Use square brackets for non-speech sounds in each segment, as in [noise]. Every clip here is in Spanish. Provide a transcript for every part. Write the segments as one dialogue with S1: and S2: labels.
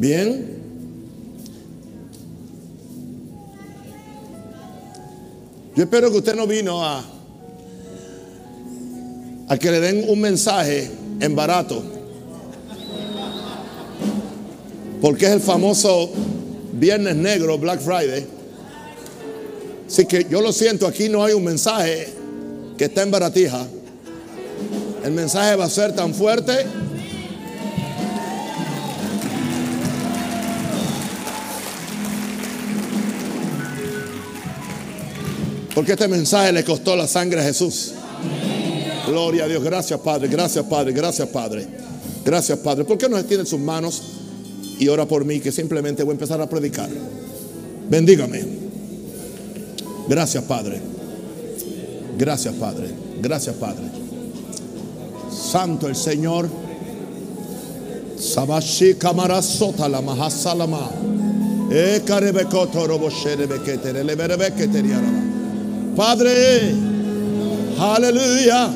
S1: Bien. Yo espero que usted no vino a, a que le den un mensaje en barato. Porque es el famoso Viernes Negro, Black Friday. Así que yo lo siento, aquí no hay un mensaje que está en baratija. El mensaje va a ser tan fuerte. Porque este mensaje le costó la sangre a Jesús. Gloria a Dios. Gracias, Padre. Gracias, Padre. Gracias, Padre. Gracias, Padre. ¿Por qué no extiende sus manos y ora por mí? Que simplemente voy a empezar a predicar. Bendígame. Gracias, Padre. Gracias, Padre. Gracias, Padre. Santo el Señor. Sabashi Sota la Padre, aleluya,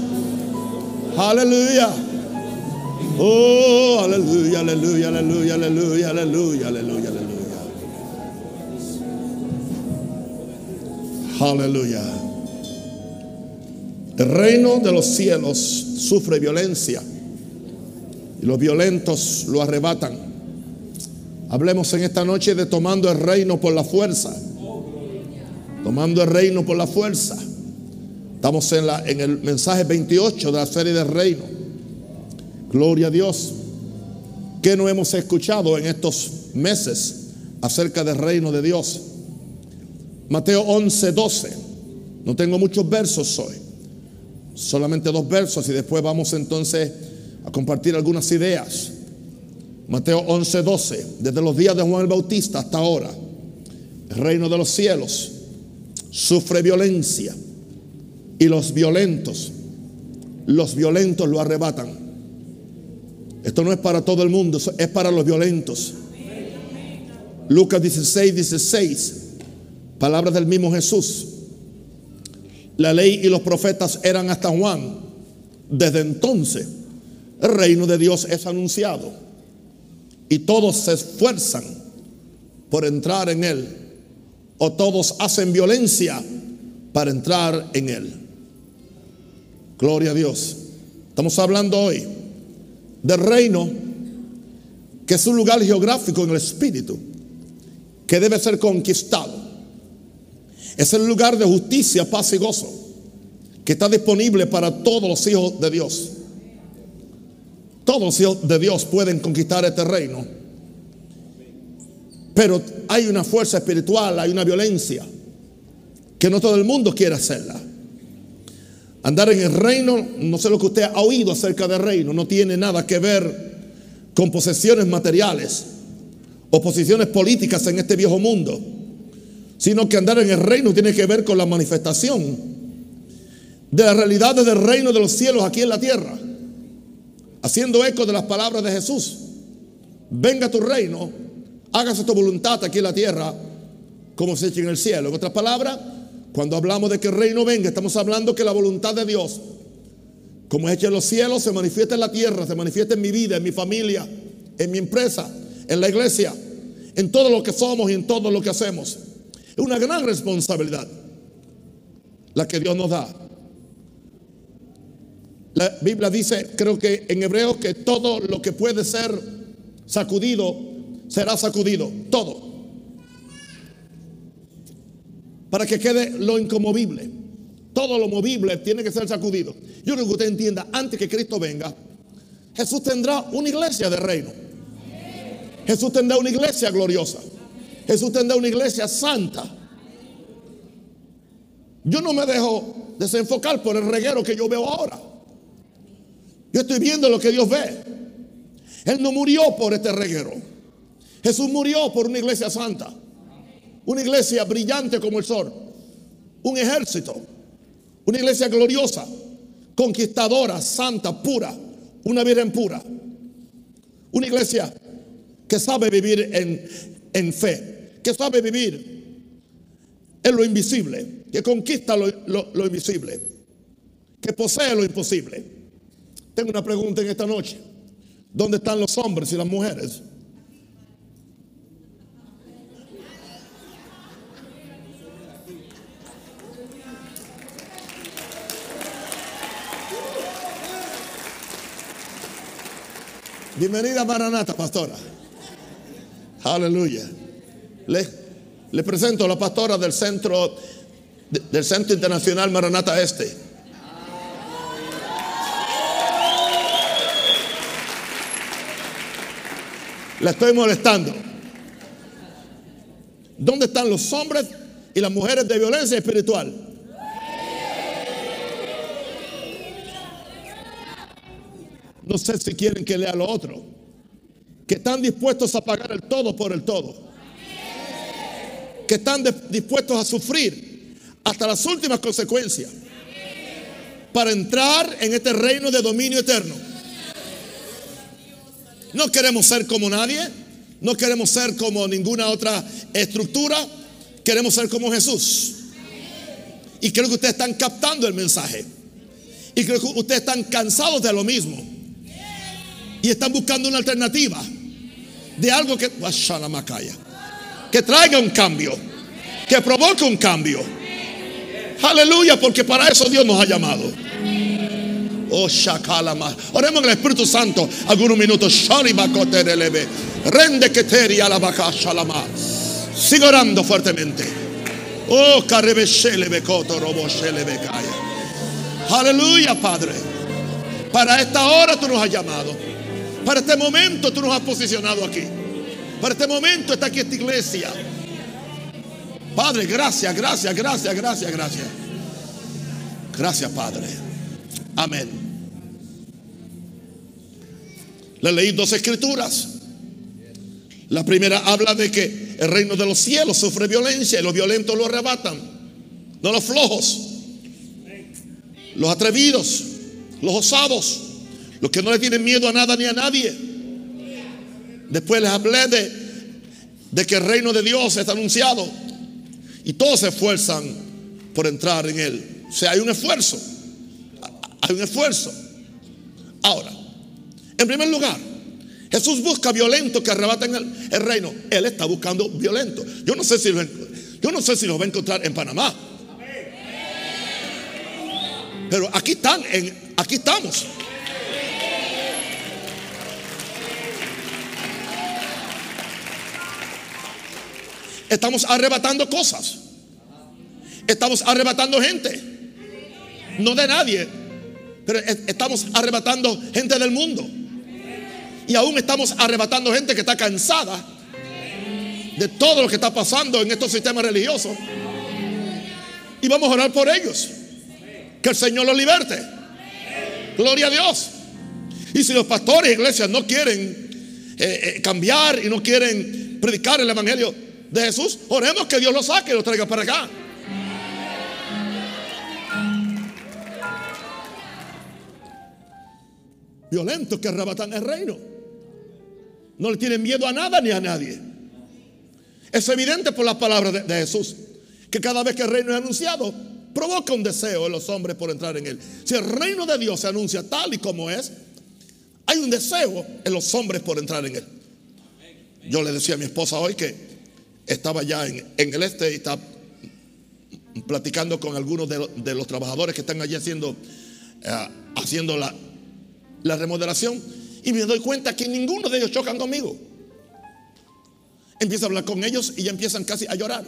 S1: aleluya. Oh, aleluya, aleluya, aleluya, aleluya, aleluya, aleluya, aleluya. Aleluya. El reino de los cielos sufre violencia y los violentos lo arrebatan. Hablemos en esta noche de tomando el reino por la fuerza tomando el reino por la fuerza. Estamos en, la, en el mensaje 28 de la serie del reino. Gloria a Dios. ¿Qué no hemos escuchado en estos meses acerca del reino de Dios? Mateo 11, 12. No tengo muchos versos hoy. Solamente dos versos y después vamos entonces a compartir algunas ideas. Mateo 11, 12. Desde los días de Juan el Bautista hasta ahora. Reino de los cielos sufre violencia y los violentos, los violentos lo arrebatan. Esto no es para todo el mundo, es para los violentos. Lucas 16, 16, palabras del mismo Jesús. La ley y los profetas eran hasta Juan. Desde entonces el reino de Dios es anunciado y todos se esfuerzan por entrar en él o todos hacen violencia para entrar en él. Gloria a Dios. Estamos hablando hoy del reino que es un lugar geográfico en el espíritu que debe ser conquistado. Es el lugar de justicia, paz y gozo que está disponible para todos los hijos de Dios. Todos los hijos de Dios pueden conquistar este reino pero hay una fuerza espiritual, hay una violencia que no todo el mundo quiere hacerla. Andar en el reino, no sé lo que usted ha oído acerca del reino, no tiene nada que ver con posesiones materiales o posiciones políticas en este viejo mundo, sino que andar en el reino tiene que ver con la manifestación de las realidades del reino de los cielos aquí en la tierra, haciendo eco de las palabras de Jesús. Venga tu reino hágase tu voluntad aquí en la tierra como se echa en el cielo. En otras palabras, cuando hablamos de que el reino venga, estamos hablando que la voluntad de Dios, como es hecha en los cielos, se manifiesta en la tierra, se manifiesta en mi vida, en mi familia, en mi empresa, en la iglesia, en todo lo que somos y en todo lo que hacemos. Es una gran responsabilidad la que Dios nos da. La Biblia dice, creo que en hebreo, que todo lo que puede ser sacudido será sacudido, todo. Para que quede lo incomovible. Todo lo movible tiene que ser sacudido. Yo quiero que usted entienda, antes que Cristo venga, Jesús tendrá una iglesia de reino. Jesús tendrá una iglesia gloriosa. Jesús tendrá una iglesia santa. Yo no me dejo desenfocar por el reguero que yo veo ahora. Yo estoy viendo lo que Dios ve. Él no murió por este reguero. Jesús murió por una iglesia santa, una iglesia brillante como el sol, un ejército, una iglesia gloriosa, conquistadora, santa, pura, una virgen pura, una iglesia que sabe vivir en, fe, que sabe vivir en lo invisible, que conquista lo, lo invisible, que posee lo imposible. Tengo una pregunta en esta noche. ¿Dónde están los hombres y las mujeres Bienvenida Maranata, pastora. Aleluya. Le, le presento a la pastora del centro del Centro Internacional Maranata Este. La estoy molestando. ¿Dónde están los hombres y las mujeres de violencia espiritual? No sé si quieren que lea lo otro. Que están dispuestos a pagar el todo por el todo. Que están dispuestos a sufrir hasta las últimas consecuencias para entrar en este reino de dominio eterno. No queremos ser como nadie, no queremos ser como ninguna otra estructura, queremos ser como Jesús. Y creo que ustedes están captando el mensaje. Y creo que ustedes están cansados de lo mismo. Y están buscando una alternativa de algo que, que traiga un cambio, que provoque un cambio. Aleluya, porque para eso Dios nos ha llamado. Oh. Oremos en el Espíritu Santo algunos minutos. Rende que teria la. Sigo orando fuertemente. Oh, Aleluya, Padre. Para esta hora tú nos has llamado. Para este momento tú nos has posicionado aquí. Para este momento está aquí esta iglesia. Padre, gracias, gracias, gracias, gracias, gracias. Gracias, Padre. Amén. Le leí dos escrituras. La primera habla de que el reino de los cielos sufre violencia y los violentos lo arrebatan. No los flojos, los atrevidos, los osados, los que no le tienen miedo a nada ni a nadie. Después les hablé de, de que el reino de Dios está anunciado y todos se esfuerzan por entrar en él. O sea, hay un esfuerzo. Hay un esfuerzo. Ahora, en primer lugar, Jesús busca violentos que arrebaten el, reino. Él está buscando violentos. Yo no sé si lo, yo no sé si los va a encontrar en Panamá. Pero aquí están, en, aquí estamos. Estamos arrebatando cosas. Estamos arrebatando gente. No de nadie, pero estamos arrebatando gente del mundo. Y aún estamos arrebatando gente que está cansada de todo lo que está pasando en estos sistemas religiosos. Y vamos a orar por ellos. Que el Señor los liberte. Gloria a Dios. Y si los pastores y iglesias no quieren eh, eh, cambiar y no quieren predicar el Evangelio de Jesús, oremos que Dios los saque y los traiga para acá. Violentos que arrebatan el reino. No le tienen miedo a nada ni a nadie. Es evidente por las palabras de, de Jesús que cada vez que el reino es anunciado, provoca un deseo en los hombres por entrar en él. Si el reino de Dios se anuncia tal y como es, hay un deseo en los hombres por entrar en él. Yo le decía a mi esposa hoy que estaba ya en, el este y está platicando con algunos de, los trabajadores que están allí haciendo, eh, haciendo la, la remodelación y me doy cuenta que ninguno de ellos chocan conmigo. Empiezo a hablar con ellos y ya empiezan casi a llorar.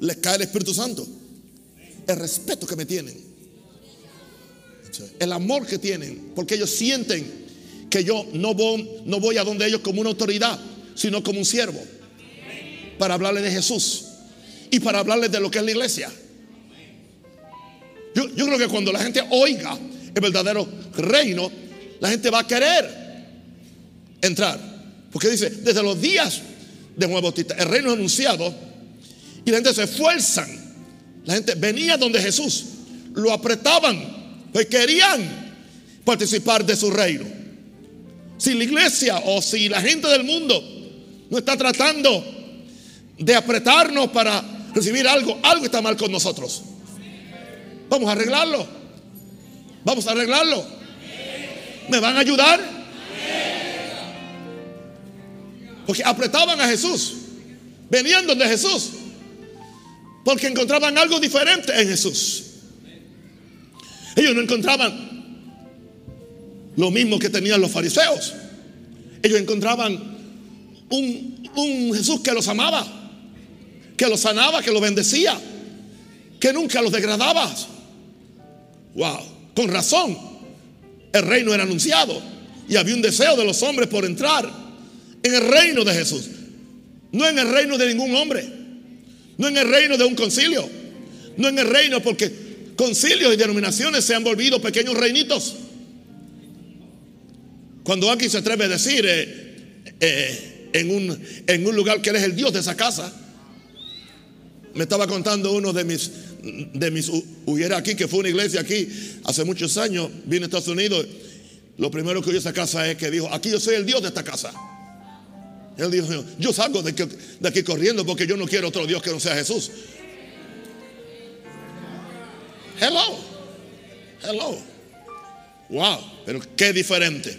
S1: Les cae el Espíritu Santo. El respeto que me tienen. El amor que tienen. Porque ellos sienten que yo no voy, no voy a donde ellos como una autoridad, sino como un siervo. Para hablarles de Jesús. Y para hablarles de lo que es la iglesia. Yo, yo creo que cuando la gente oiga el verdadero reino, la gente va a querer entrar. Porque dice, desde los días de Juan Bautista, el reino anunciado, y la gente se esfuerzan. La gente venía donde Jesús, lo apretaban, pues querían participar de su reino. Si la iglesia o si la gente del mundo no está tratando de apretarnos para recibir algo, algo está mal con nosotros. Vamos a arreglarlo. Vamos a arreglarlo. ¿Me van a ayudar? Porque apretaban a Jesús. Venían donde Jesús. Porque encontraban algo diferente en Jesús. Ellos no encontraban lo mismo que tenían los fariseos. ellos encontraban un, un Jesús que los amaba, que los sanaba, que los bendecía, que nunca los degradaba. Wow, con razón, el reino era anunciado y había un deseo de los hombres por entrar en el reino de Jesús, no en el reino de ningún hombre, no en el reino de un concilio, no en el reino porque concilios y denominaciones se han volvido pequeños reinitos. Cuando alguien se atreve a decir eh, eh, en, un, en un lugar que eres el Dios de esa casa, me estaba contando uno de mis, de mis hubiera aquí, que fue una iglesia aquí hace muchos años, vine a Estados Unidos. Lo primero que oyó esa casa es que dijo: Aquí yo soy el Dios de esta casa. Él dijo: Yo salgo de aquí corriendo porque yo no quiero otro Dios que no sea Jesús. Hello. Hello. Wow. Pero qué diferente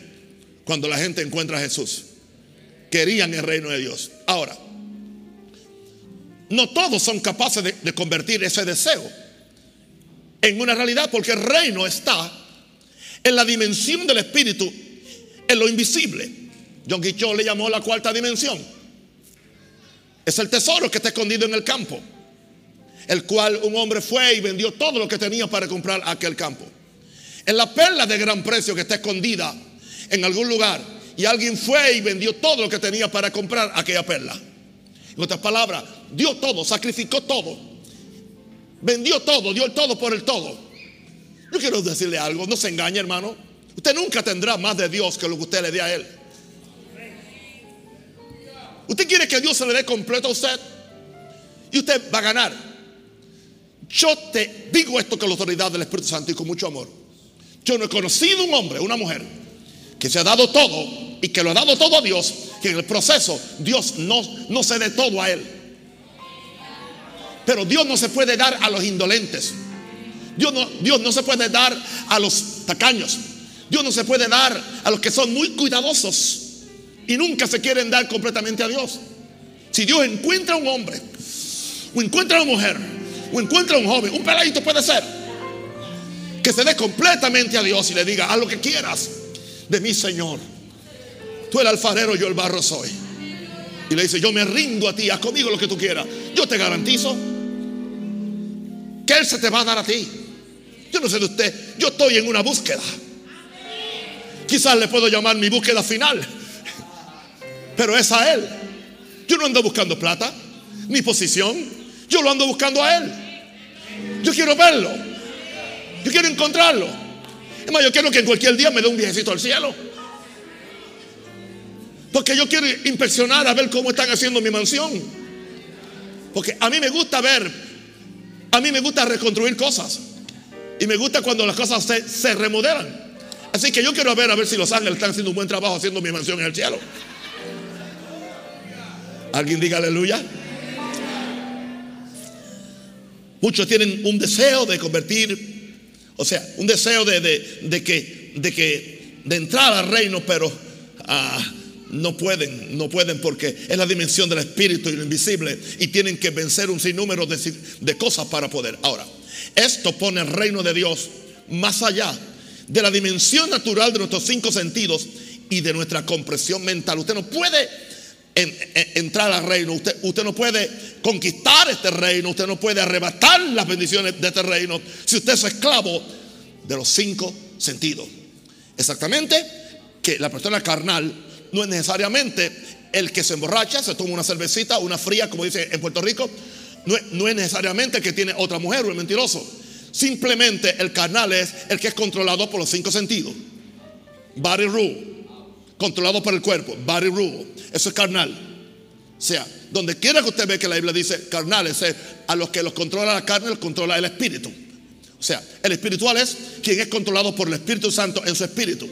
S1: cuando la gente encuentra a Jesús. Querían el reino de Dios. Ahora, no todos son capaces de, convertir ese deseo en una realidad porque el reino está en la dimensión del espíritu, en lo invisible. John Guichot le llamó la cuarta dimensión. Es el tesoro que está escondido en el campo el cual un hombre fue y vendió todo lo que tenía para comprar aquel campo. En la perla de gran precio que está escondida en algún lugar y alguien fue y vendió todo lo que tenía para comprar aquella perla. En otras palabras, dio todo, sacrificó todo, vendió todo, dio el todo por el todo. Yo quiero decirle algo, no se engañe hermano, usted nunca tendrá más de Dios que lo que usted le dé a Él. Usted quiere que Dios se le dé completo a usted y usted va a ganar. Yo te digo esto con la autoridad del Espíritu Santo y con mucho amor. Yo no he conocido un hombre, una mujer, que se ha dado todo y que lo ha dado todo a Dios, que en el proceso Dios no, no se dé todo a él. Pero Dios no se puede dar a los indolentes. Dios no, Dios no se puede dar a los tacaños. Dios no se puede dar a los que son muy cuidadosos y nunca se quieren dar completamente a Dios. Si Dios encuentra a un hombre o encuentra a una mujer o encuentra a un joven, un peladito puede ser, que se dé completamente a Dios y le diga, haz lo que quieras de mi Señor. Tú el alfarero, yo el barro soy. Y le dice, yo me rindo a ti, haz conmigo lo que tú quieras. Yo te garantizo que Él se te va a dar a ti. Yo no sé de usted, yo estoy en una búsqueda. Quizás le puedo llamar mi búsqueda final, pero es a Él. Yo no ando buscando plata, ni posición, yo lo ando buscando a Él. Yo quiero verlo. Yo quiero encontrarlo. Es más, yo quiero que en cualquier día me dé un viajecito al cielo. Porque yo quiero inspeccionar a ver cómo están haciendo mi mansión. Porque a mí me gusta ver, a mí me gusta reconstruir cosas. Y me gusta cuando las cosas se, se remodelan. Así que yo quiero ver a ver si los ángeles están haciendo un buen trabajo haciendo mi mansión en el cielo. ¿Alguien diga aleluya? Muchos tienen un deseo de convertir, o sea, un deseo de, que, de que, de entrar al reino, pero ah, no pueden, no pueden porque es la dimensión del espíritu y lo invisible y tienen que vencer un sinnúmero de, de cosas para poder. Ahora, esto pone el reino de Dios más allá de la dimensión natural de nuestros cinco sentidos y de nuestra comprensión mental. Usted no puede entrar al reino. Usted, usted no puede conquistar este reino. Usted no puede arrebatar las bendiciones de este reino si usted es esclavo de los cinco sentidos. Exactamente que la persona carnal no es necesariamente el que se emborracha, se toma una cervecita, una fría, como dice en Puerto Rico. No, no es necesariamente el que tiene otra mujer o mentiroso. Simplemente el carnal es el que es controlado por los cinco sentidos. Body rule controlado por el cuerpo, body rule. Eso es carnal. O sea, donde quiera que usted ve que la Biblia dice carnal, es a los que los controla la carne, los controla el espíritu. O sea, el espiritual es quien es controlado por el Espíritu Santo en su espíritu.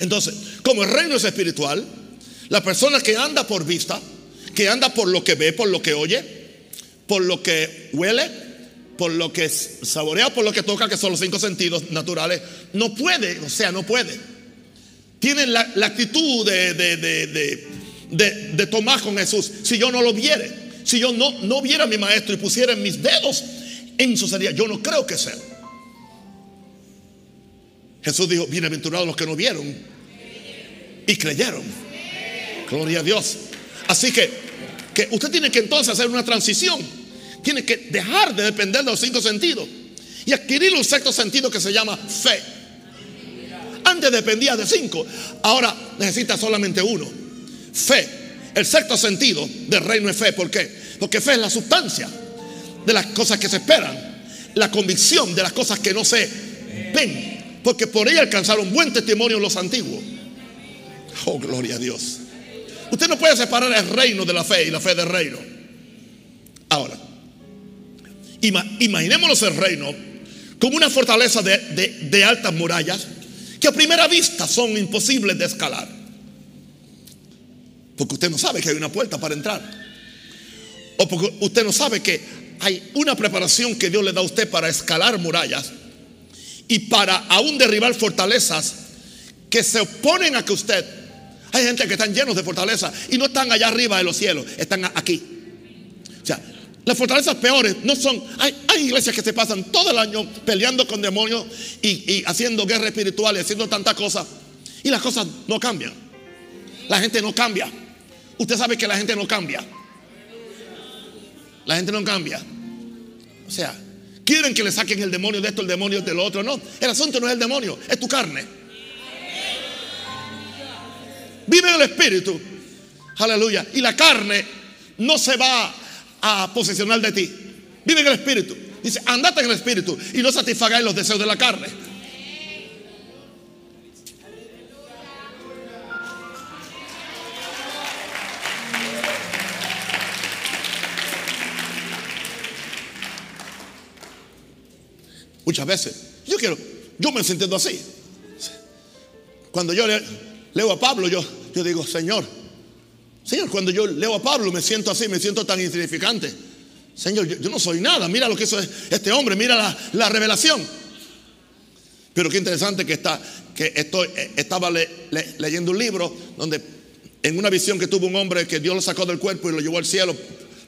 S1: Entonces, como el reino es espiritual, la persona que anda por vista, que anda por lo que ve, por lo que oye, por lo que huele, por lo que saborea, por lo que toca, que son los cinco sentidos naturales, no puede, o sea, no puede tienen la, actitud de, de, tomar con Jesús. Si yo no lo viere, si yo no, no viera a mi maestro y pusiera mis dedos en su sería, yo no creo que sea. Jesús dijo, bienaventurados los que no vieron y creyeron. Gloria a Dios. Así que, que usted tiene que entonces hacer una transición. Tiene que dejar de depender de los cinco sentidos y adquirir un sexto sentido que se llama fe. Antes dependía de cinco, ahora necesita solamente uno. Fe. El sexto sentido del reino es fe. ¿Por qué? Porque fe es la sustancia de las cosas que se esperan, la convicción de las cosas que no se ven, porque por ella alcanzaron buen testimonio los antiguos. Oh, gloria a Dios. Usted no puede separar el reino de la fe y la fe del reino. Ahora, imaginémonos el reino como una fortaleza de, altas murallas que a primera vista son imposibles de escalar. Porque usted no sabe que hay una puerta para entrar. O porque usted no sabe que hay una preparación que Dios le da a usted para escalar murallas y para aún derribar fortalezas que se oponen a que usted. Hay gente que están llenos de fortaleza y no están allá arriba de los cielos, están aquí. O sea, las fortalezas peores no son. Hay, iglesias que se pasan todo el año peleando con demonios y, y haciendo guerra espiritual y haciendo tantas cosas. Y las cosas no cambian. La gente no cambia. Usted sabe que la gente no cambia. La gente no cambia. O sea, quieren que le saquen el demonio de esto, el demonio de lo otro. No, el asunto no es el demonio, es tu carne. Vive en el espíritu. Aleluya. Y la carne no se va a posesionar de ti. Vive en el espíritu. Dice, andate en el espíritu y no satisfagáis los deseos de la carne. Muchas veces. Yo quiero, yo me siento así. Cuando yo leo a Pablo, yo, yo digo, Señor, Señor, cuando yo leo a Pablo me siento así, me siento tan insignificante. Señor, yo, no soy nada. Mira lo que hizo este hombre, mira la, revelación. Pero qué interesante que, está, que estoy, eh, estaba leyendo un libro donde en una visión que tuvo un hombre que Dios lo sacó del cuerpo y lo llevó al cielo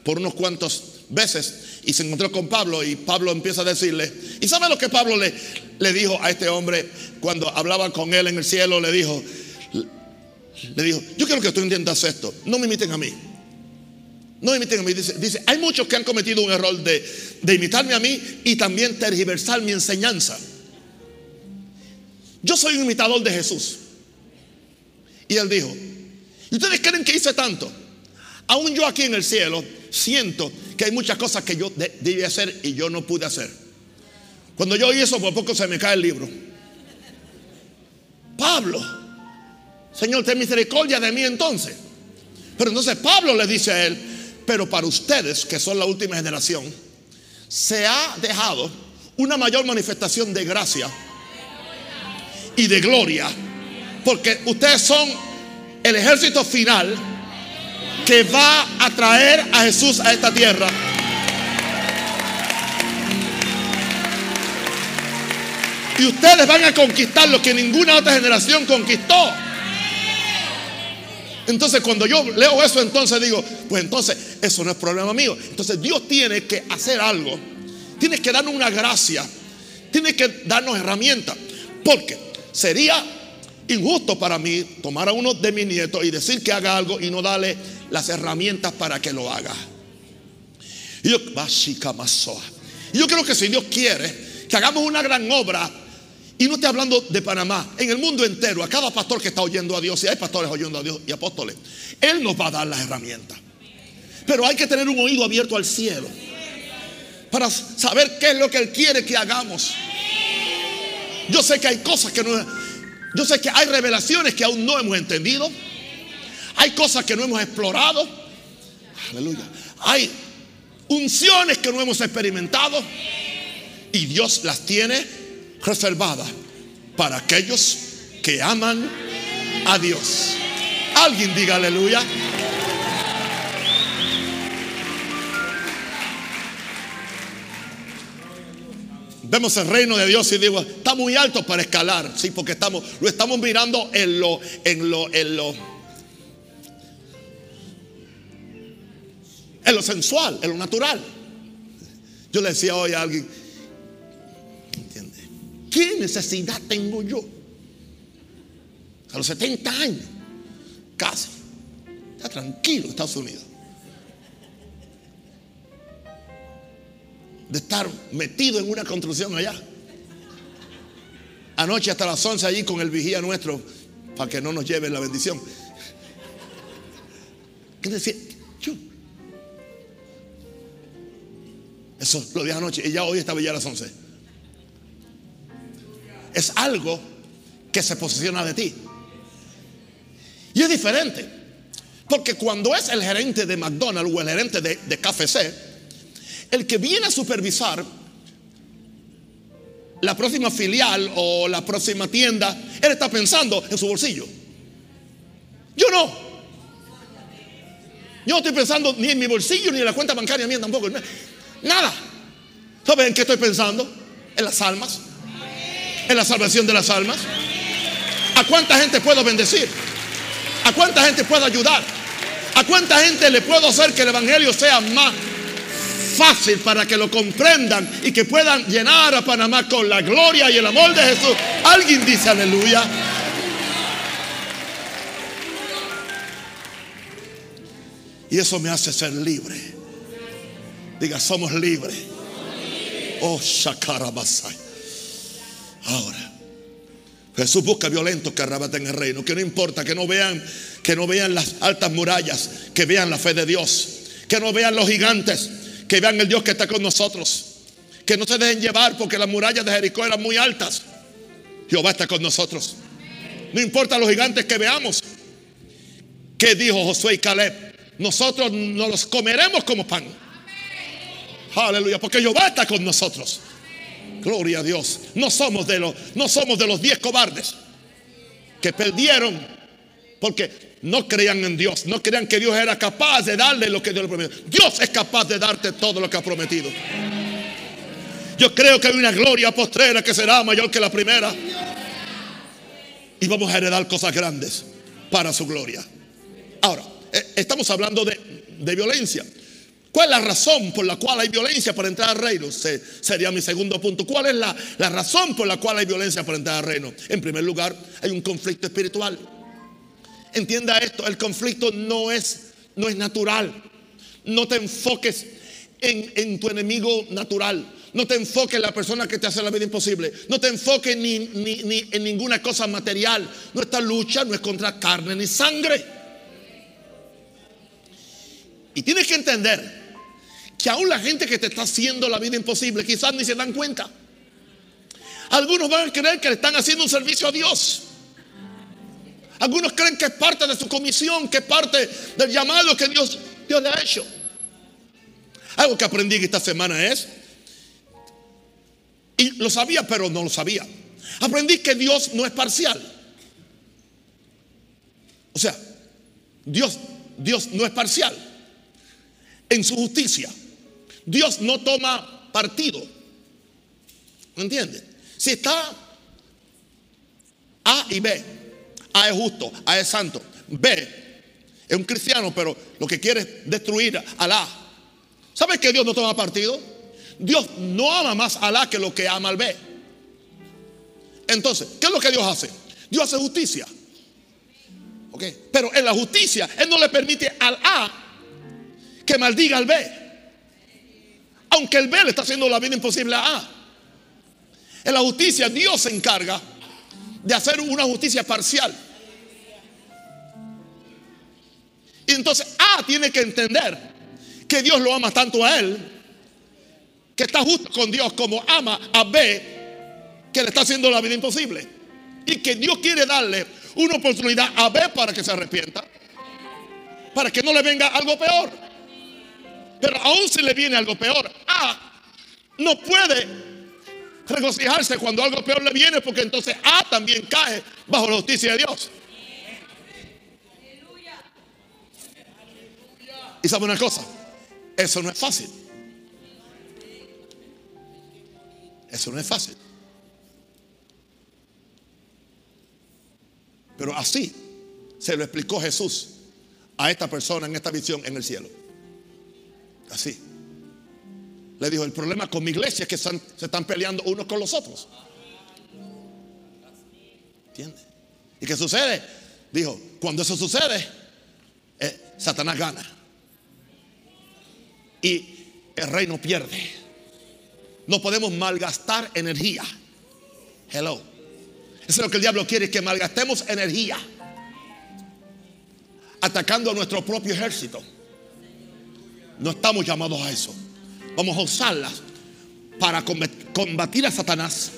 S1: por unos cuantos veces y se encontró con Pablo y Pablo empieza a decirle, ¿y sabe lo que Pablo le dijo a este hombre cuando hablaba con él en el cielo? Le dijo, le dijo, yo quiero que tú entiendas esto, no me imiten a mí. No me imiten a mí. Dice, hay muchos que han cometido un error de, de imitarme a mí y también tergiversar mi enseñanza. Yo soy un imitador de Jesús. Y él dijo, ¿y ustedes creen que hice tanto? Aún yo aquí en el cielo siento que hay muchas cosas que yo debí hacer y yo no pude hacer. Cuando yo oí eso, por poco se me cae el libro. Pablo, Señor, ten misericordia de mí entonces. Pero entonces Pablo le dice a él, pero para ustedes, que son la última generación, se ha dejado una mayor manifestación de gracia y de gloria, porque ustedes son el ejército final que va a traer a Jesús a esta tierra. Y ustedes van a conquistar lo que ninguna otra generación conquistó. Entonces cuando yo leo eso, entonces digo, pues entonces eso no es problema mío. Entonces Dios tiene que hacer algo. Tiene que darnos una gracia. Tiene que darnos herramientas. Porque sería injusto para mí tomar a uno de mis nietos y decir que haga algo y no darle las herramientas para que lo haga. Y yo, yo creo que si Dios quiere que hagamos una gran obra, y no estoy hablando de Panamá, en el mundo entero, a cada pastor que está oyendo a Dios, y hay pastores oyendo a Dios y apóstoles, Él nos va a dar las herramientas. Pero hay que tener un oído abierto al cielo para saber qué es lo que Él quiere que hagamos. Yo sé que hay cosas que no, yo sé que hay revelaciones que aún no hemos entendido. Hay cosas que no hemos explorado. Aleluya. Hay unciones que no hemos experimentado. Y Dios las tiene reservadas para aquellos que aman a Dios. Alguien diga aleluya. vemos el reino de Dios y digo, está muy alto para escalar, sí, porque estamos, lo estamos mirando en lo, en lo, en lo, en lo sensual, en lo natural. Yo le decía hoy a alguien. ¿Qué necesidad tengo yo? A los 70 años Casi. Está tranquilo Estados Unidos. De estar metido en una construcción allá. Anoche hasta las 11 allí con el vigía nuestro para que no nos lleve la bendición. ¿Qué decía? Yo. Eso lo dije anoche ya hoy estaba ya a las 11. Es algo que se posiciona de ti. Y es diferente. Porque cuando es el gerente de McDonald's o el gerente de, de KFC, el que viene a supervisar la próxima filial o la próxima tienda, él está pensando en su bolsillo. Yo no. Yo no estoy pensando ni en mi bolsillo ni en la cuenta bancaria mía tampoco. Nada. ¿Saben en qué estoy pensando? En las almas. La salvación de las almas. ¿A cuánta gente puedo bendecir? ¿A cuánta gente puedo ayudar? ¿A cuánta gente le puedo hacer que el Evangelio sea más fácil para que lo comprendan y que puedan llenar a Panamá con la gloria y el amor de Jesús? Alguien dice aleluya. Y eso me hace ser libre. Diga, somos libres. Oh, Shakarabasai. Ahora, Jesús busca violentos que arrebaten el reino, que no importa, que no vean, que no vean las altas murallas, que vean la fe de Dios, que no vean los gigantes, que vean el Dios que está con nosotros, que no se dejen llevar porque las murallas de Jericó eran muy altas. Jehová está con nosotros. No importa los gigantes que veamos. ¿Qué dijo Josué y Caleb? Nosotros nos los comeremos como pan. Aleluya, porque Jehová está con nosotros. Gloria a Dios. No somos de los, no somos de los diez cobardes que perdieron porque no creían en Dios, no creían que Dios era capaz de darle lo que Dios le prometió. Dios es capaz de darte todo lo que ha prometido. Yo creo que hay una gloria postrera que será mayor que la primera. Y vamos a heredar cosas grandes para su gloria. Ahora, eh, estamos hablando de, de violencia. ¿Cuál es la razón por la cual hay violencia para entrar al reino? sería mi segundo punto. ¿Cuál es la, la, razón por la cual hay violencia para entrar al reino? En primer lugar, hay un conflicto espiritual. Entienda esto, el conflicto no es, no es natural. No te enfoques en, en, tu enemigo natural. No te enfoques en la persona que te hace la vida imposible. No te enfoques ni, ni, ni en ninguna cosa material. Nuestra lucha no es contra carne ni sangre. Y tienes que entender que aún la gente que te está haciendo la vida imposible quizás ni se dan cuenta. Algunos van a creer que le están haciendo un servicio a Dios. Algunos creen que es parte de su comisión, que es parte del llamado que Dios, Dios le ha hecho. Algo que aprendí esta semana es, y lo sabía pero no lo sabía, aprendí que Dios no es parcial. O sea, Dios, Dios no es parcial en su justicia. Dios no toma partido. ¿Me entiendes? Si está A y B, A es justo, A es santo, B es un cristiano, pero lo que quiere es destruir al A. ¿Sabes que Dios no toma partido? Dios no ama más al A que lo que ama al B. Entonces, ¿qué es lo que Dios hace? Dios hace justicia. ¿Ok? Pero en la justicia, Él no le permite al A que maldiga al B. Aunque el B le está haciendo la vida imposible a A. En la justicia Dios se encarga de hacer una justicia parcial. Y entonces A tiene que entender que Dios lo ama tanto a él, que está justo con Dios como ama a B, que le está haciendo la vida imposible. Y que Dios quiere darle una oportunidad a B para que se arrepienta, para que no le venga algo peor. Pero aún si le viene algo peor, A no puede regocijarse cuando algo peor le viene porque entonces A también cae bajo la justicia de Dios. Y sabe una cosa, eso no es fácil. Eso no es fácil. Pero así se lo explicó Jesús a esta persona en esta visión en el cielo. Así. Le dijo, el problema con mi iglesia es que se están peleando unos con los otros. ¿Entiendes? ¿Y qué sucede? dijo, cuando eso sucede, eh, Satanás gana. Y el reino pierde. No podemos malgastar energía. Hello. Eso es lo que el diablo quiere, que malgastemos energía atacando a nuestro propio ejército. No estamos llamados a eso. Vamos a usarlas para combatir a Satanás.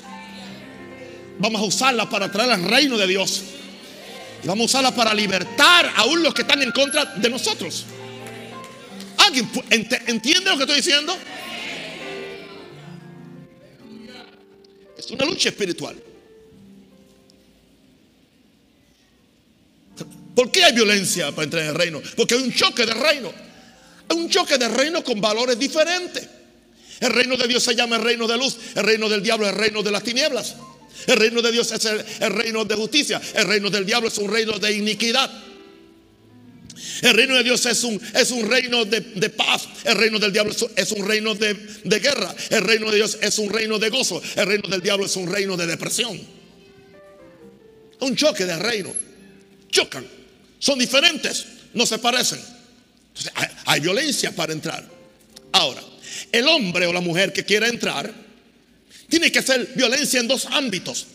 S1: Vamos a usarlas para traer al reino de Dios. Y vamos a usarlas para libertar aún los que están en contra de nosotros. ¿Alguien entiende lo que estoy diciendo? Es una lucha espiritual. ¿Por qué hay violencia para entrar en el reino? Porque hay un choque de reino. Hay un choque de reino con valores diferentes. El reino de Dios se llama el reino de luz. El reino del diablo es el reino de las tinieblas. El reino de Dios es el, reino de justicia. El reino del diablo es un reino de iniquidad. El reino de Dios es un, es un reino de, paz. El reino del diablo es un reino de, de guerra. El reino de Dios es un reino de gozo. El reino del diablo es un reino de depresión. Un choque de reino. Chocan. Son diferentes, no se parecen. Hay, violencia para entrar. Ahora, el hombre o la mujer que quiera entrar tiene que hacer violencia en dos ámbitos.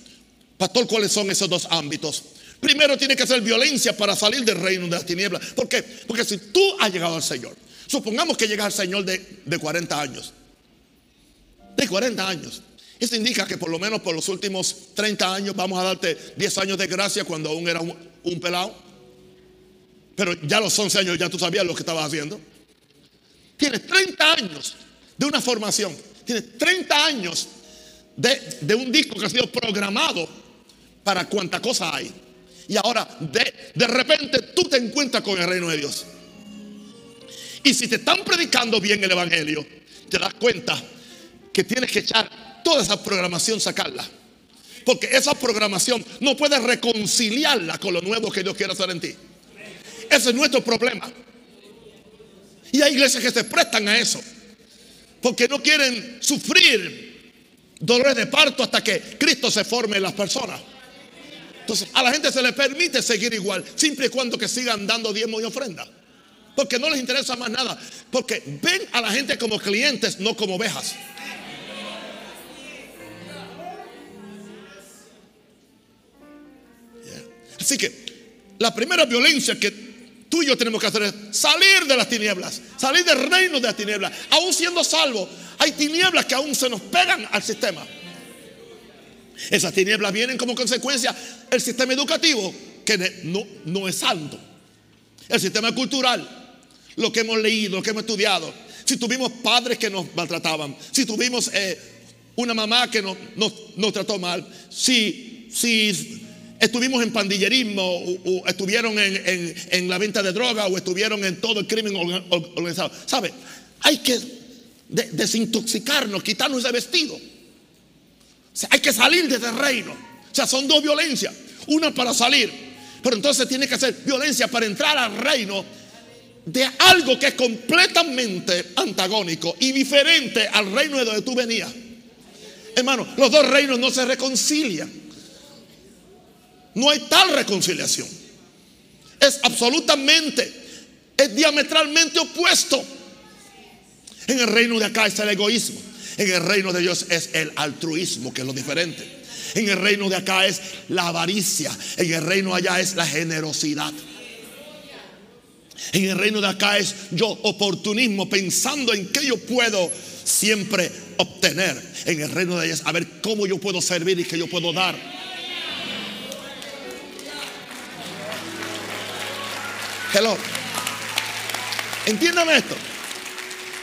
S1: Pastor, ¿cuáles son esos dos ámbitos? Primero tiene que hacer violencia para salir del reino de las tinieblas. ¿Por qué? Porque si tú has llegado al Señor, supongamos que llegas al Señor de, de 40 años, de 40 años, eso indica que por lo menos por los últimos 30 años vamos a darte 10 años de gracia cuando aún era un pelado. Pero ya los 11 años ya tú sabías lo que estabas haciendo. Tienes 30 años de una formación. Tienes 30 años de, un disco que ha sido programado para cuanta cosa hay. Y ahora de, de repente tú te encuentras con el reino de Dios. Y si te están predicando bien el Evangelio, te das cuenta que tienes que echar toda esa programación, sacarla. Porque esa programación no puedes reconciliarla con lo nuevo que Dios quiere hacer en ti. Ese es nuestro problema. Y hay iglesias que se prestan a eso. Porque no quieren sufrir dolores de parto hasta que Cristo se forme en las personas. Entonces a la gente se le permite seguir igual, siempre y cuando que sigan dando diezmo y ofrenda. Porque no les interesa más nada. Porque ven a la gente como clientes, no como ovejas. Así que la primera violencia que tú y yo tenemos que hacer salir de las tinieblas, salir del reino de las tinieblas. Aún siendo salvo, hay tinieblas que aún se nos pegan al sistema. Esas tinieblas vienen como consecuencia el sistema educativo, que no, no es santo. El sistema cultural, lo que hemos leído, lo que hemos estudiado. Si tuvimos padres que nos maltrataban, si tuvimos eh, una mamá que nos, nos, trató mal, si, si estuvimos en pandillerismo, o, estuvieron en, la venta de droga, o estuvieron en todo el crimen organizado. ¿Sabe? Hay que desintoxicarnos, quitarnos ese vestido. hay que salir de ese reino. O sea, son dos violencias. Una para salir, pero entonces tiene que hacer violencia para entrar al reino de algo que es completamente antagónico y diferente al reino de donde tú venías. Hermano, los dos reinos no se reconcilian. No hay tal reconciliación. Es absolutamente, es diametralmente opuesto. En el reino de acá está el egoísmo. En el reino de Dios es el altruismo, que es lo diferente. En el reino de acá es la avaricia. En el reino allá es la generosidad. En el reino de acá es yo oportunismo, pensando en que yo puedo siempre obtener. En el reino de allá es a ver cómo yo puedo servir y qué yo puedo dar. Hello. Entiéndame esto.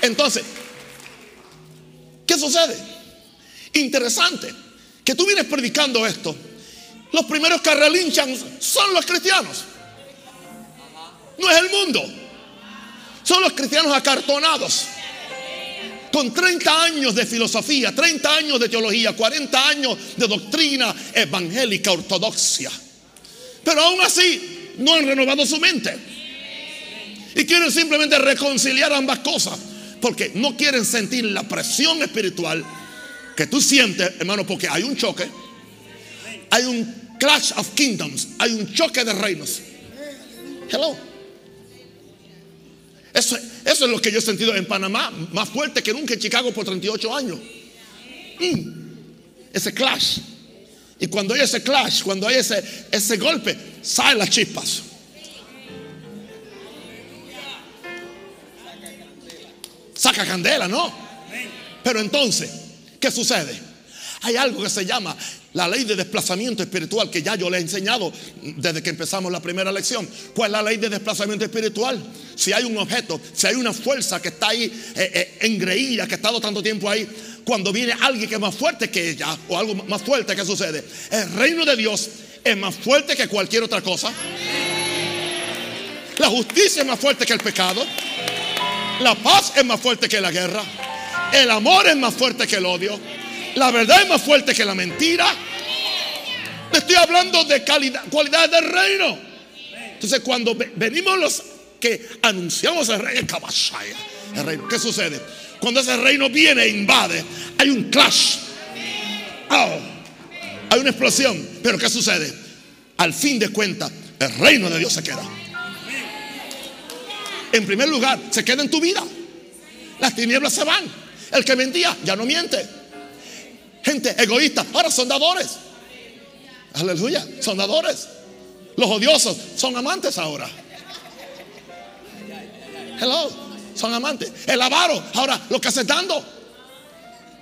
S1: Entonces, ¿qué sucede? Interesante que tú vienes predicando esto. Los primeros que relinchan son los cristianos. No es el mundo. Son los cristianos acartonados. Con 30 años de filosofía, 30 años de teología, 40 años de doctrina evangélica ortodoxia. Pero aún así no han renovado su mente. Y quieren simplemente reconciliar ambas cosas. Porque no quieren sentir la presión espiritual que tú sientes, hermano, porque hay un choque. Hay un clash of kingdoms. Hay un choque de reinos. Hello. Eso, eso es lo que yo he sentido en Panamá, más fuerte que nunca en Chicago por 38 años. Mm. ese clash. Y cuando hay ese clash, cuando hay ese, ese golpe, salen las chispas. Saca candela, ¿no? Pero entonces, ¿qué sucede? Hay algo que se llama la ley de desplazamiento espiritual que ya yo le he enseñado desde que empezamos la primera lección. ¿Cuál es la ley de desplazamiento espiritual? Si hay un objeto, si hay una fuerza que está ahí eh, eh, engreída, que ha estado tanto tiempo ahí, cuando viene alguien que es más fuerte que ella o algo más fuerte, ¿qué sucede? El reino de Dios es más fuerte que cualquier otra cosa. La justicia es más fuerte que el pecado. La paz es más fuerte que la guerra. El amor es más fuerte que el odio. La verdad es más fuerte que la mentira. estoy hablando de calidad, cualidades del reino. Entonces, cuando venimos los que anunciamos el rey, el reino, ¿qué sucede? Cuando ese reino viene e invade, hay un clash. Oh, hay una explosión. Pero ¿qué sucede? Al fin de cuentas, el reino de Dios se queda. En primer lugar, se queda en tu vida. Las tinieblas se van. El que mentía ya no miente. Gente egoísta, ahora son dadores. Aleluya, son dadores. Los odiosos son amantes ahora. Hello son amantes. El avaro, ahora lo que haces dando.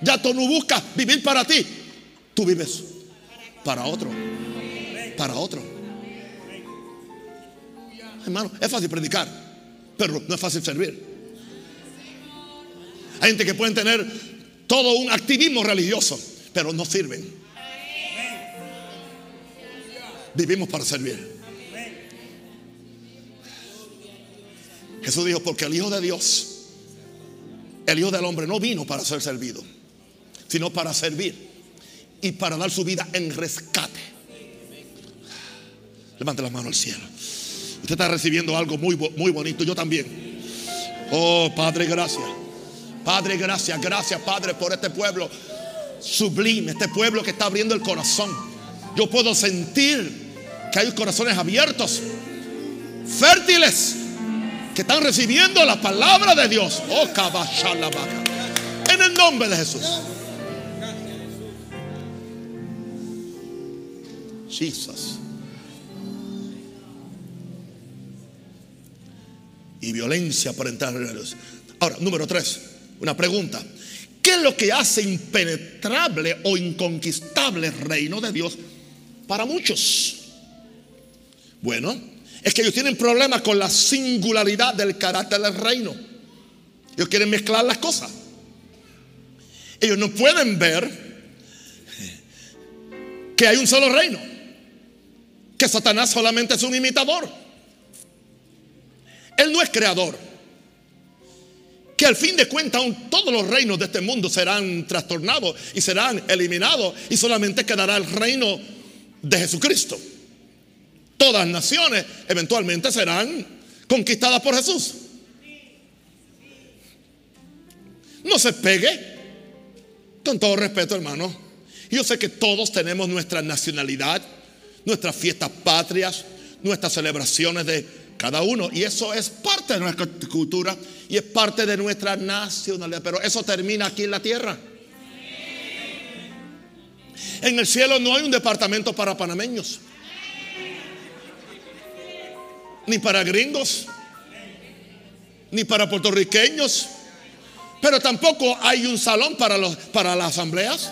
S1: Ya tú no buscas vivir para ti. Tú vives para otro. Para otro. Hermano, es fácil predicar, pero no es fácil servir. Hay gente que pueden tener todo un activismo religioso, pero no sirven. Vivimos para servir. Jesús dijo, porque el Hijo de Dios, el Hijo del Hombre no vino para ser servido, sino para servir y para dar su vida en rescate. Levante la mano al cielo. Usted está recibiendo algo muy, muy bonito, yo también. Oh, Padre, gracias. Padre, gracias, gracias, Padre, por este pueblo sublime, este pueblo que está abriendo el corazón. Yo puedo sentir que hay corazones abiertos, fértiles que están recibiendo la palabra de Dios. Oh, en el nombre de Jesús. Jesus. Y violencia para entrar en Dios. Ahora, número tres, una pregunta. ¿Qué es lo que hace impenetrable o inconquistable el reino de Dios para muchos? Bueno, es que ellos tienen problemas con la singularidad del carácter del reino. Ellos quieren mezclar las cosas. Ellos no pueden ver que hay un solo reino. Que Satanás solamente es un imitador. Él no es creador. Que al fin de cuentas todos los reinos de este mundo serán trastornados y serán eliminados y solamente quedará el reino de Jesucristo. Todas las naciones eventualmente serán conquistadas por Jesús. No se pegue. Con todo respeto, hermano. Yo sé que todos tenemos nuestra nacionalidad, nuestras fiestas patrias, nuestras celebraciones de cada uno. Y eso es parte de nuestra cultura y es parte de nuestra nacionalidad. Pero eso termina aquí en la tierra. En el cielo no hay un departamento para panameños ni para gringos, ni para puertorriqueños, pero tampoco hay un salón para, los, para las asambleas,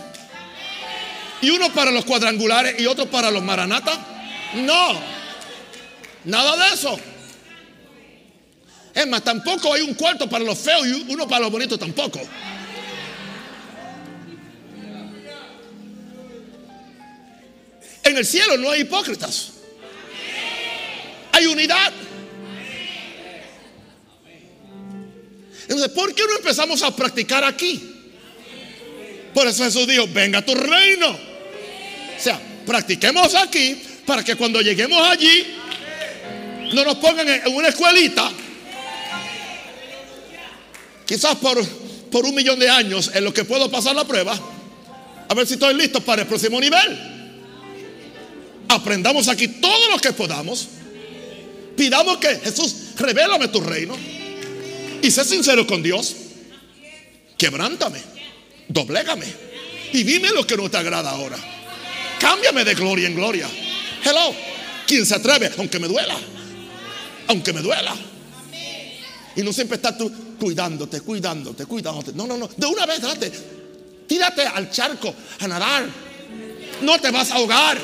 S1: y uno para los cuadrangulares y otro para los maranatas. No, nada de eso. Es más, tampoco hay un cuarto para los feos y uno para los bonitos tampoco. En el cielo no hay hipócritas hay unidad. Entonces, ¿por qué no empezamos a practicar aquí? Por eso Jesús dijo, venga tu reino. O sea, practiquemos aquí para que cuando lleguemos allí no nos pongan en una escuelita. Quizás por, por un millón de años en lo que puedo pasar la prueba. A ver si estoy listo para el próximo nivel. Aprendamos aquí todo lo que podamos Pidamos que Jesús, revélame tu reino. Y sé sincero con Dios. Quebrántame, doblégame. Y dime lo que no te agrada ahora. Cámbiame de gloria en gloria. Hello. ¿Quién se atreve? Aunque me duela. Aunque me duela. Y no siempre estás tú cuidándote, cuidándote, cuidándote. No, no, no. De una vez, date. Tírate al charco a nadar. No te vas a ahogar.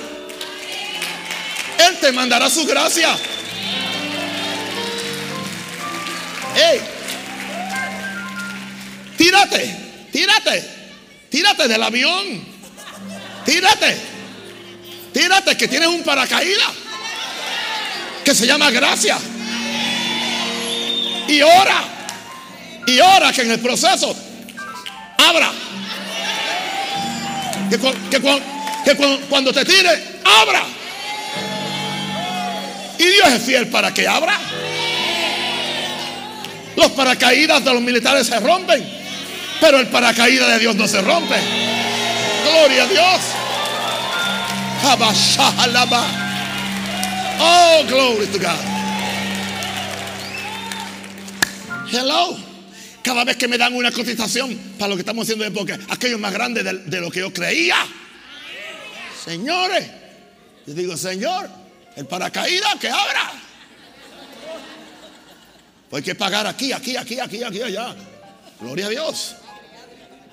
S1: Él te mandará su gracia. Hey, tírate, tírate, tírate del avión. Tírate, tírate que tienes un paracaídas que se llama gracia. Y ora, y ora que en el proceso abra. Que, cuando te tire, abra. Y Dios es fiel para que abra. Los paracaídas de los militares se rompen, pero el paracaídas de Dios no se rompe. Gloria a Dios. Oh, glory to God. Hello. Cada vez que me dan una cotización para lo que estamos haciendo, porque aquello es más grande de, de lo que yo creía. Señores, yo digo, Señor, el paracaídas que abra. Pues hay que pagar aquí, aquí, aquí, aquí, aquí, allá. Gloria a Dios.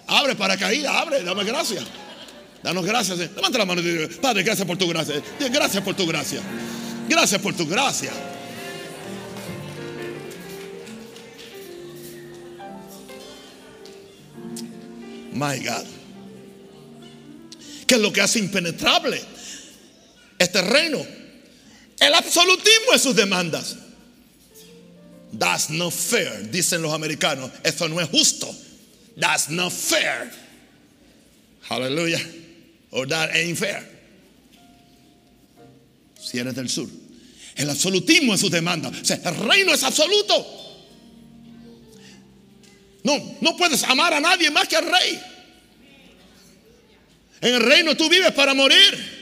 S1: Abre paracaídas, abre, dame gracias. Danos gracias. Levanta la mano y diga, Padre, gracias por tu gracia. Gracias por tu gracia. Gracias por tu gracia. My God. ¿Qué es lo que hace impenetrable este reino? El absolutismo de sus demandas. That's not fair, dicen los americanos. Esto no es justo. That's not fair. Aleluya. Or that ain't fair. Si eres del sur. El absolutismo en sus demandas. O sea, el reino es absoluto. No, no puedes amar a nadie más que al rey. En el reino tú vives para morir.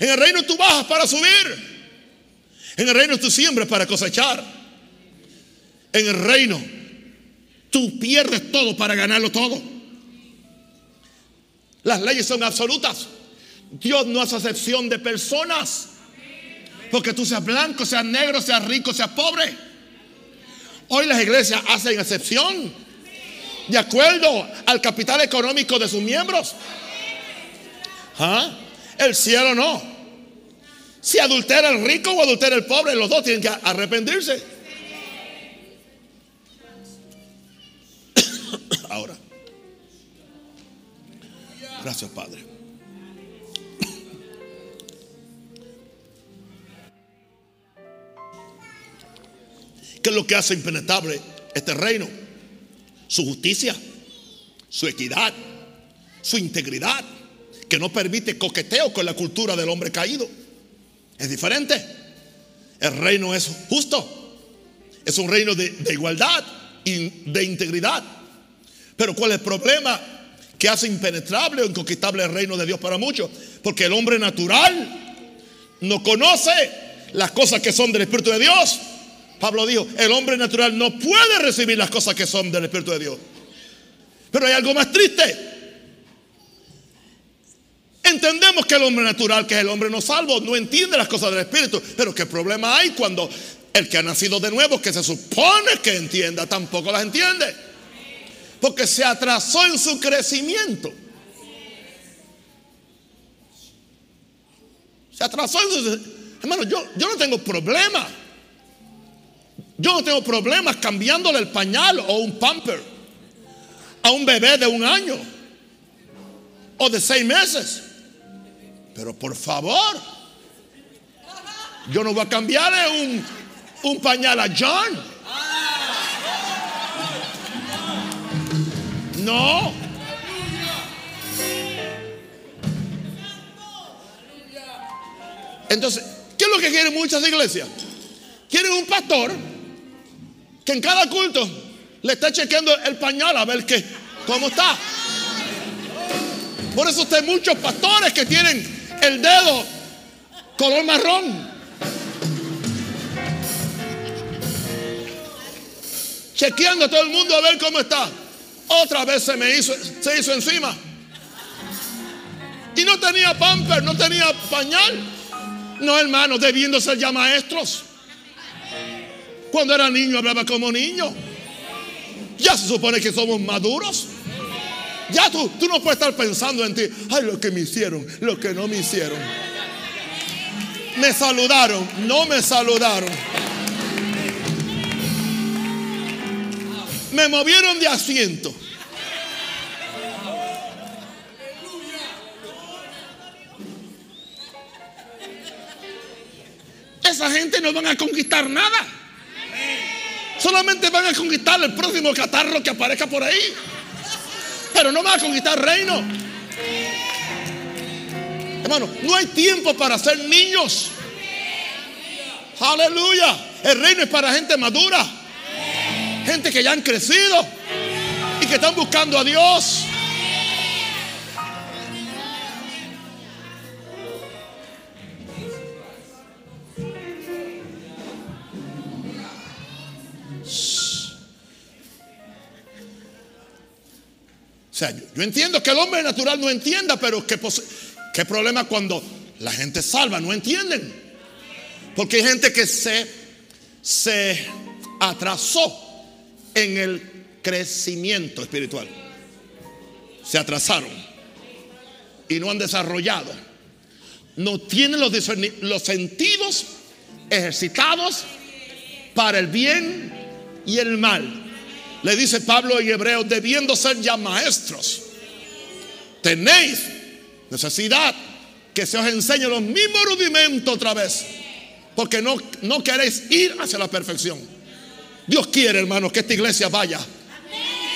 S1: En el reino tú bajas para subir. En el reino tú siembras para cosechar. En el reino tú pierdes todo para ganarlo todo. Las leyes son absolutas. Dios no hace excepción de personas. Porque tú seas blanco, seas negro, seas rico, seas pobre. Hoy las iglesias hacen excepción de acuerdo al capital económico de sus miembros. ¿Ah? El cielo no. Si adultera el rico o adultera el pobre, los dos tienen que arrepentirse. [coughs] Ahora. Gracias, Padre. ¿Qué es lo que hace impenetrable este reino? Su justicia, su equidad, su integridad, que no permite coqueteo con la cultura del hombre caído. Es diferente. El reino es justo. Es un reino de, igualdad y de integridad. Pero ¿cuál es el problema? Que hace impenetrable o inconquistable el reino de Dios para muchos. Porque el hombre natural no conoce las cosas que son del Espíritu de Dios. Pablo dijo, el hombre natural no puede recibir las cosas que son del Espíritu de Dios. Pero hay algo más triste. Entendemos que el hombre natural, que es el hombre no salvo, no entiende las cosas del Espíritu. Pero ¿qué problema hay cuando el que ha nacido de nuevo, que se supone que entienda, tampoco las entiende? Porque se atrasó en su crecimiento. Se atrasó en su... Hermano, yo, yo no tengo problema yo no tengo problemas cambiándole el pañal o un pamper a un bebé de un año o de seis meses. Pero por favor, yo no voy a cambiarle un, un pañal a John. No. Entonces, ¿qué es lo que quieren muchas iglesias? Quieren un pastor que en cada culto le está chequeando el pañal a ver qué, cómo está. Por eso usted hay muchos pastores que tienen el dedo color marrón. Chequeando a todo el mundo a ver cómo está. Otra vez se me hizo, se hizo encima. Y no tenía pamper, no tenía pañal. No, hermanos, debiendo ser ya maestros. Cuando era niño hablaba como niño. Ya se supone que somos maduros. Ya tú, tú no puedes estar pensando en ti, ay, lo que me hicieron, lo que no me hicieron. Me saludaron, no me saludaron. Me movieron de asiento. Esa gente no van a conquistar nada. Solamente van a conquistar el próximo catarro que aparezca por ahí. Pero no van a conquistar reino. Hermano, no hay tiempo para ser niños. Aleluya. El reino es para gente madura. Gente que ya han crecido y que están buscando a Dios. O sea, yo, entiendo que el hombre natural no entienda, pero ¿qué, qué problema cuando la gente salva no entienden? Porque hay gente que se, se atrasó en el crecimiento espiritual. Se atrasaron y no han desarrollado. No tienen los, los sentidos ejercitados para el bien y el mal. Le dice Pablo en Hebreo, debiendo ser ya maestros, tenéis necesidad que se os enseñe los mismos rudimentos otra vez, porque no, no queréis ir hacia la perfección. Dios quiere, hermanos, que esta iglesia vaya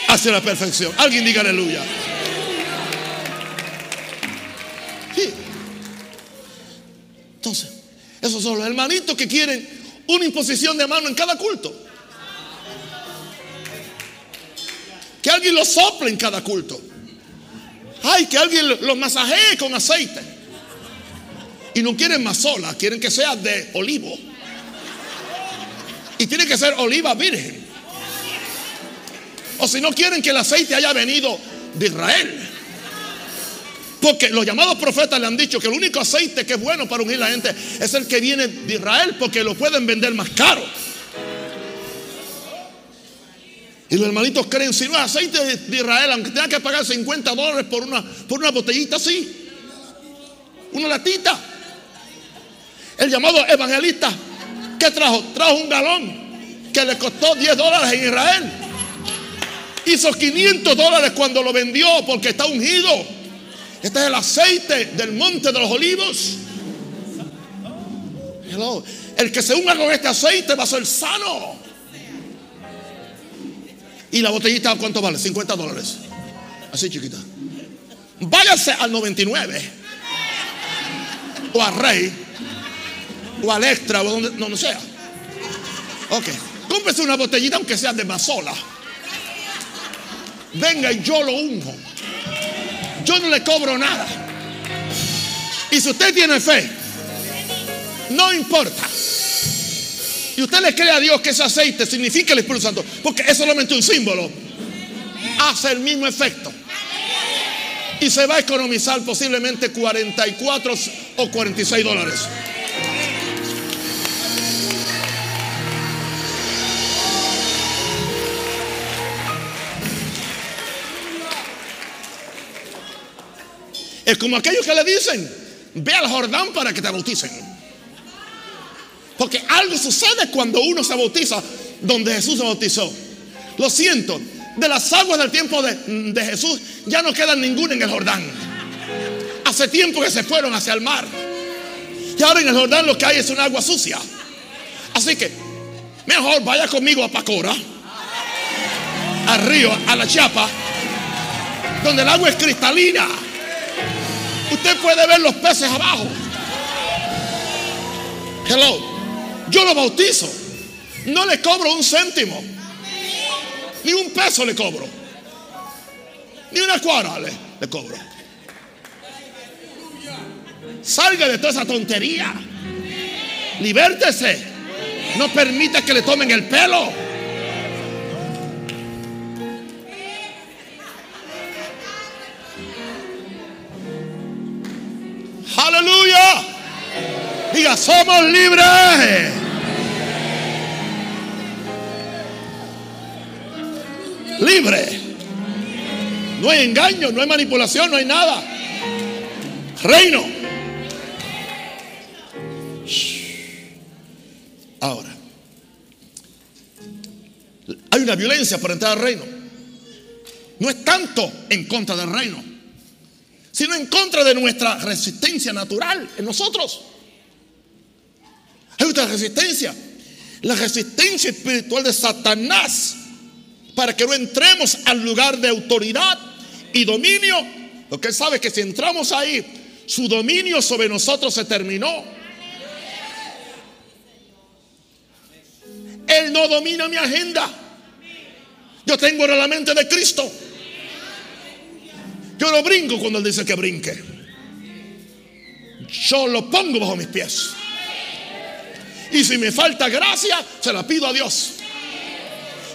S1: hacia la perfección. Alguien diga aleluya. Entonces, esos son los hermanitos que quieren una imposición de mano en cada culto. Que alguien lo sople en cada culto. Ay, que alguien los masajee con aceite. Y no quieren más sola, quieren que sea de olivo. Y tiene que ser oliva virgen. O si no quieren que el aceite haya venido de Israel. Porque los llamados profetas le han dicho que el único aceite que es bueno para ungir a la gente es el que viene de Israel porque lo pueden vender más caro. Y los hermanitos creen, si no es aceite de Israel, aunque tenga que pagar 50 dólares por una, por una botellita así, una latita. El llamado evangelista, ¿qué trajo? Trajo un galón que le costó 10 dólares en Israel. Hizo 500 dólares cuando lo vendió porque está ungido. Este es el aceite del monte de los olivos. El que se unga con este aceite va a ser sano. Y la botellita, ¿cuánto vale? 50 dólares. Así chiquita. Váyase al 99. O a Rey. O al Extra. O donde no, sea. Ok. Cómprese una botellita aunque sea de mazola. Venga y yo lo unjo. Yo no le cobro nada. Y si usted tiene fe, no importa. Y usted le cree a Dios que ese aceite significa el Espíritu Santo, porque es solamente un símbolo, hace el mismo efecto. Y se va a economizar posiblemente 44 o 46 dólares. Es como aquellos que le dicen, ve al Jordán para que te bauticen. Porque algo sucede cuando uno se bautiza donde Jesús se bautizó. Lo siento, de las aguas del tiempo de, Jesús ya no queda ninguna en el Jordán. Hace tiempo que se fueron hacia el mar. Y ahora en el Jordán lo que hay es un agua sucia. Así que mejor vaya conmigo a Pacora, al río, a la Chapa, donde el agua es cristalina. Usted puede ver los peces abajo. Hello yo lo bautizo. No le cobro un céntimo. Ni un peso le cobro. Ni una cuadra le, le cobro. Salga de toda esa tontería. Libértese. No permita que le tomen el pelo. Aleluya. Diga, somos libres. Libre. No hay engaño, no hay manipulación, no hay nada. Reino. Ahora, hay una violencia para entrar al reino. No es tanto en contra del reino, sino en contra de nuestra resistencia natural en nosotros. Hay otra resistencia, la resistencia espiritual de Satanás para que no entremos al lugar de autoridad y dominio, porque él sabe que si entramos ahí, su dominio sobre nosotros se terminó. Él no domina mi agenda. Yo tengo la mente de Cristo. Yo lo brinco cuando Él dice que brinque. Yo lo pongo bajo mis pies. Y si me falta gracia, se la pido a Dios.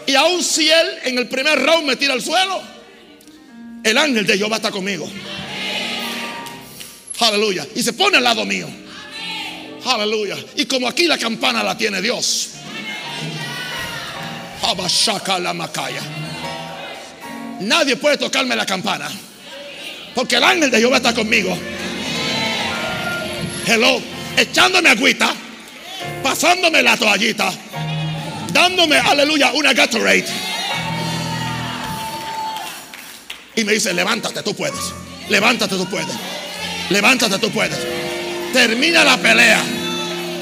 S1: Y aun si Él en el primer round me tira al suelo, el ángel de Jehová está conmigo. Aleluya. Y se pone al lado mío. Aleluya. Y como aquí la campana la tiene Dios. la macaya. Nadie puede tocarme la campana. Porque el ángel de Jehová está conmigo. Hello. Echándome agüita. Pasándome la toallita. Dándome, aleluya, una Gatorade. Y me dice, levántate, tú puedes. Levántate, tú puedes. Levántate, tú puedes. Termina la pelea.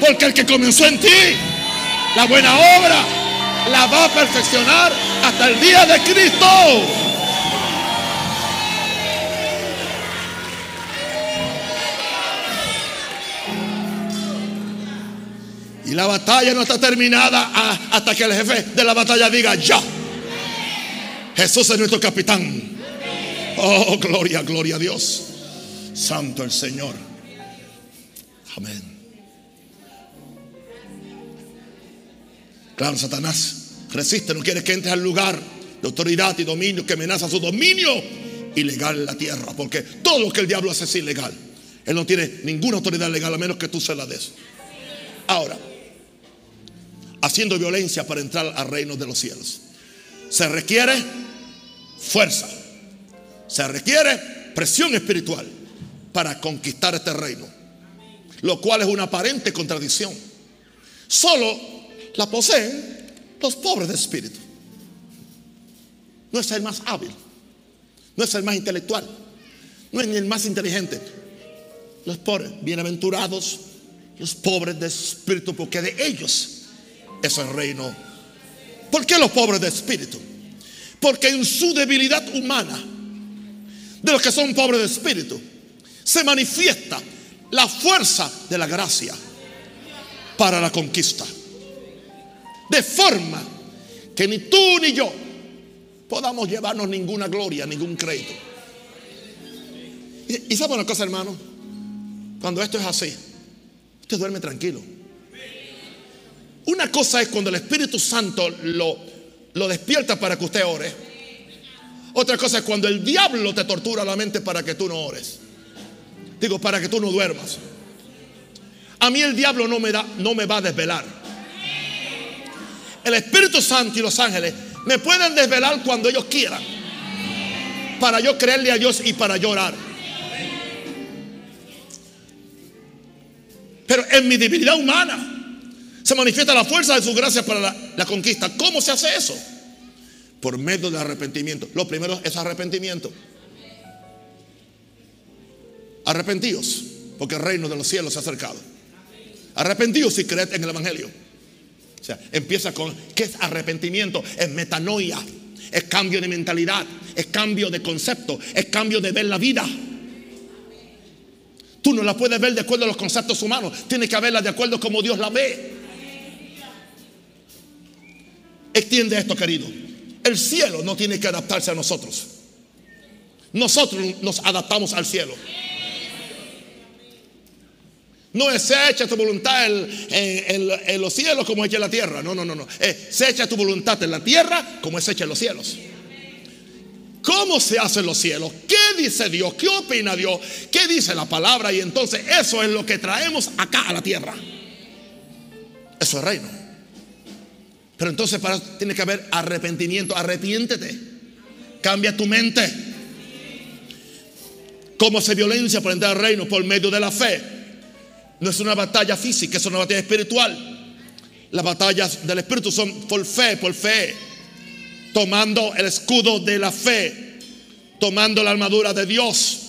S1: Porque el que comenzó en ti, la buena obra, la va a perfeccionar hasta el día de Cristo. La batalla no está terminada hasta que el jefe de la batalla diga ya. Jesús es nuestro capitán. Oh, gloria, gloria a Dios. Santo el Señor. Amén. Claro, Satanás resiste, no quiere que entres al lugar de autoridad y dominio que amenaza su dominio ilegal en la tierra, porque todo lo que el diablo hace es ilegal. Él no tiene ninguna autoridad legal a menos que tú se la des. Ahora, haciendo violencia para entrar al reino de los cielos, se requiere fuerza se requiere presión espiritual para conquistar este reino, lo cual es una aparente contradicción. Solo la poseen los pobres de espíritu. No es el más hábil, no es el más intelectual, no es ni el más inteligente. Los pobres, bienaventurados, los pobres de espíritu, porque de ellos es el reino. ¿Por qué los pobres de espíritu? Porque en su debilidad humana, de los que son pobres de espíritu, se manifiesta la fuerza de la gracia para la conquista. De forma que ni tú ni yo podamos llevarnos ninguna gloria, ningún crédito. Y, y sabe una cosa, hermano, cuando esto es así, usted duerme tranquilo. Una cosa es cuando el Espíritu Santo lo, lo despierta para que usted ore. Otra cosa es cuando el diablo te tortura la mente para que tú no ores. Digo, para que tú no duermas. A mí el diablo no me, da, no me va a desvelar. El Espíritu Santo y los ángeles me pueden desvelar cuando ellos quieran. Para yo creerle a Dios y para llorar. Pero en mi debilidad humana se manifiesta la fuerza de su gracia para la, conquista. ¿Cómo se hace eso? por medio del arrepentimiento. Lo primero es arrepentimiento. Arrepentíos, porque el reino de los cielos se ha acercado. Arrepentíos y creed en el Evangelio. O sea, empieza con, ¿qué es arrepentimiento? Es metanoia, es cambio de mentalidad, es cambio de concepto, es cambio de ver la vida. Tú no la puedes ver de acuerdo a los conceptos humanos, tienes que verla de acuerdo a como Dios la ve. Extiende esto, querido. El cielo no tiene que adaptarse a nosotros. Nosotros nos adaptamos al cielo. No es se echa tu voluntad en, los cielos como hecha en la tierra. No, no, no, no. se echa tu voluntad en la tierra como es hecha en los cielos. ¿Cómo se hacen los cielos? ¿Qué dice Dios? ¿Qué opina Dios? ¿Qué dice la palabra? Y entonces eso es lo que traemos acá a la tierra. Eso es reino. Pero entonces tiene que haber arrepentimiento. Arrepiéntete. Cambia tu mente. ¿Cómo se violencia por entrar al reino? Por medio de la fe. No es una batalla física, es una batalla espiritual. Las batallas del Espíritu son por fe, por fe. Tomando el escudo de la fe. Tomando la armadura de Dios.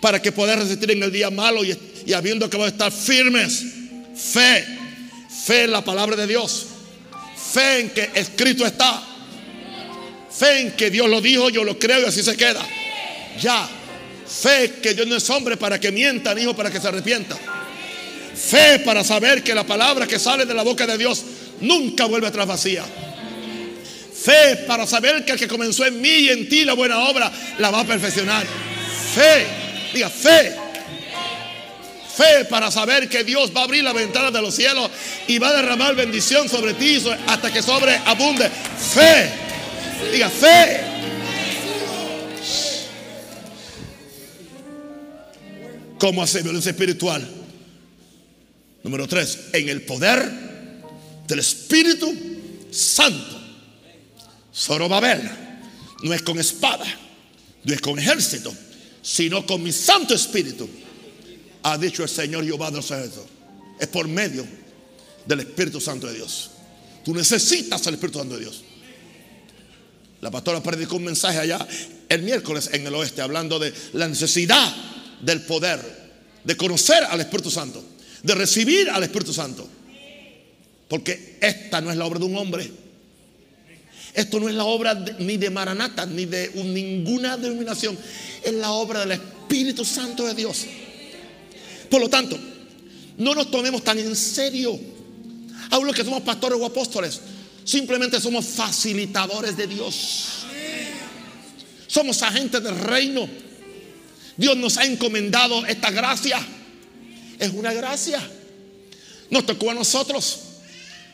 S1: Para que puedas resistir en el día malo y, y habiendo que estar firmes. Fe. Fe en la palabra de Dios. Fe en que escrito está. Fe en que Dios lo dijo, yo lo creo y así se queda. Ya. Fe que Dios no es hombre para que mienta, hijo para que se arrepienta. Fe para saber que la palabra que sale de la boca de Dios nunca vuelve atrás vacía. Fe para saber que el que comenzó en mí y en ti la buena obra la va a perfeccionar. Fe, diga fe. Fe para saber que Dios va a abrir la ventana de los cielos y va a derramar bendición sobre ti hasta que sobreabunde. Fe, diga fe. ¿Cómo hacer violencia espiritual? Número tres, en el poder del Espíritu Santo. Zorobabel no es con espada, no es con ejército, sino con mi Santo Espíritu, ha dicho el Señor Jehová de los ejércitos. Es por medio del Espíritu Santo de Dios. Tú necesitas el Espíritu Santo de Dios. La pastora predicó un mensaje allá el miércoles en el oeste hablando de la necesidad del poder, de conocer al Espíritu Santo de recibir al Espíritu Santo. Porque esta no es la obra de un hombre. Esto no es la obra ni de Maranata, ni de ninguna denominación. Es la obra del Espíritu Santo de Dios. Por lo tanto, no nos tomemos tan en serio. Aún los que somos pastores o apóstoles, simplemente somos facilitadores de Dios. Somos agentes del reino. Dios nos ha encomendado esta gracia es una gracia. Nos tocó a nosotros.